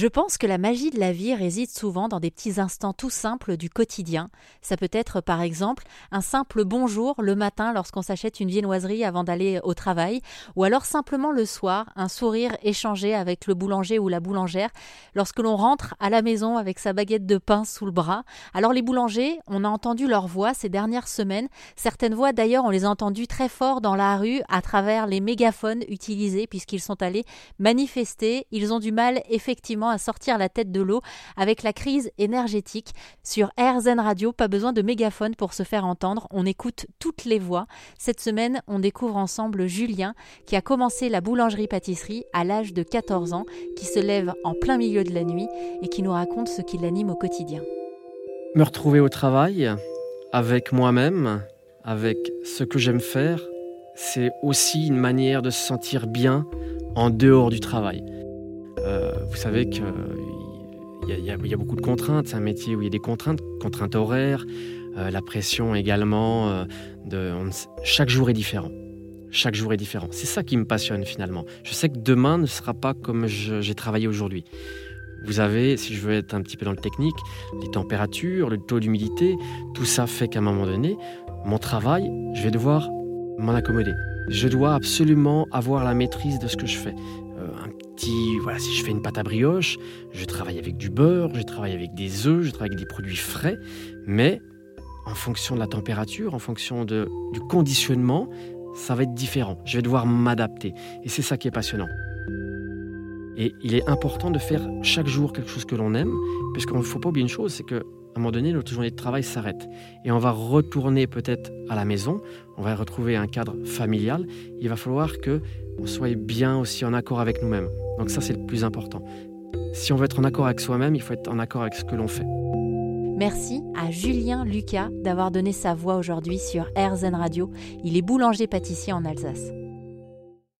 Je pense que la magie de la vie réside souvent dans des petits instants tout simples du quotidien. Ça peut être par exemple un simple bonjour le matin lorsqu'on s'achète une viennoiserie avant d'aller au travail, ou alors simplement le soir, un sourire échangé avec le boulanger ou la boulangère lorsque l'on rentre à la maison avec sa baguette de pain sous le bras. Alors les boulangers, on a entendu leur voix ces dernières semaines. Certaines voix d'ailleurs, on les a entendues très fort dans la rue à travers les mégaphones utilisés puisqu'ils sont allés manifester. Ils ont du mal effectivement à sortir la tête de l'eau avec la crise énergétique. Sur RZN Radio, pas besoin de mégaphone pour se faire entendre, on écoute toutes les voix. Cette semaine, on découvre ensemble Julien qui a commencé la boulangerie-pâtisserie à l'âge de 14 ans, qui se lève en plein milieu de la nuit et qui nous raconte ce qui l'anime au quotidien. Me retrouver au travail avec moi-même, avec ce que j'aime faire, c'est aussi une manière de se sentir bien en dehors du travail. Euh, vous savez qu'il y, y, a beaucoup de contraintes. C'est un métier où il y a des contraintes, contraintes horaires, euh, la pression également. Euh, chaque jour est différent. Chaque jour est différent. C'est ça qui me passionne finalement. Je sais que demain ne sera pas comme j'ai travaillé aujourd'hui. Vous avez, si je veux être un petit peu dans le technique, les températures, le taux d'humidité, tout ça fait qu'à un moment donné, mon travail, je vais devoir m'en accommoder. Je dois absolument avoir la maîtrise de ce que je fais voilà, si je fais une pâte à brioche, je travaille avec du beurre, je travaille avec des œufs, je travaille avec des produits frais, mais en fonction de la température, en fonction de, du conditionnement, ça va être différent. Je vais devoir m'adapter. Et c'est ça qui est passionnant. Et il est important de faire chaque jour quelque chose que l'on aime, puisqu'il ne faut pas oublier une chose, c'est que un moment donné, notre journée de travail s'arrête. Et on va retourner peut-être à la maison, on va retrouver un cadre familial. Il va falloir que on soit bien aussi en accord avec nous-mêmes. Donc ça, c'est le plus important. Si on veut être en accord avec soi-même, il faut être en accord avec ce que l'on fait. Merci à Julien Lucas d'avoir donné sa voix aujourd'hui sur RZN Radio. Il est boulanger-pâtissier en Alsace.